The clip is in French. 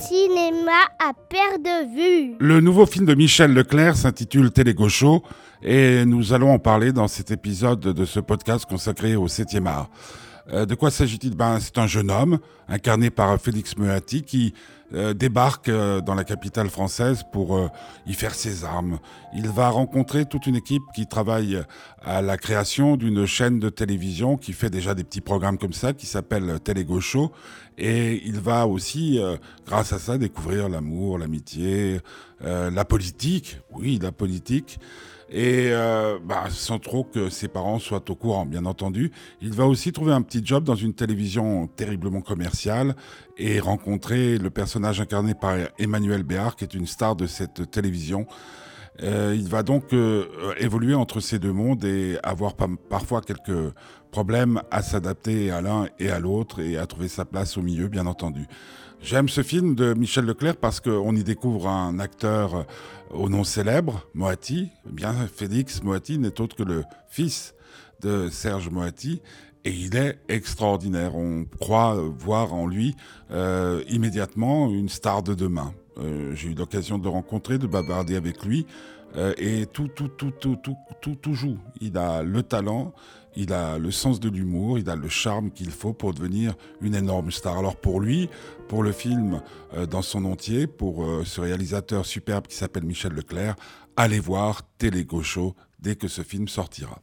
cinéma à perte de vue. Le nouveau film de Michel Leclerc s'intitule Télégaucho et nous allons en parler dans cet épisode de ce podcast consacré au 7e art. Euh, de quoi s'agit-il? Ben, C'est un jeune homme, incarné par Félix Meuati, qui euh, débarque euh, dans la capitale française pour y faire ses armes. Il va rencontrer toute une équipe qui travaille à la création d'une chaîne de télévision qui fait déjà des petits programmes comme ça, qui s'appelle Télé Show. Et il va aussi, grâce à ça, découvrir l'amour, l'amitié, la politique. Oui, la politique et euh, bah, sans trop que ses parents soient au courant, bien entendu. Il va aussi trouver un petit job dans une télévision terriblement commerciale et rencontrer le personnage incarné par Emmanuel Béard, qui est une star de cette télévision. Euh, il va donc euh, évoluer entre ces deux mondes et avoir parfois quelques problèmes à s'adapter à l'un et à l'autre et à trouver sa place au milieu, bien entendu. J'aime ce film de Michel Leclerc parce qu'on y découvre un acteur au nom célèbre, Moati. Bien, Félix Moati n'est autre que le fils Serge Moati. Et il est extraordinaire. On croit voir en lui euh, immédiatement une star de demain. Euh, j'ai eu l'occasion de le rencontrer, de bavarder avec lui. Euh, et tout, tout, tout, tout, tout, tout, tout joue. Il a le talent, il a le sens de l'humour, il a le charme qu'il faut pour devenir une énorme star. Alors pour lui, pour le film dans son entier, pour ce réalisateur superbe qui s'appelle Michel Leclerc, allez voir Télé Gaucho dès que ce film sortira.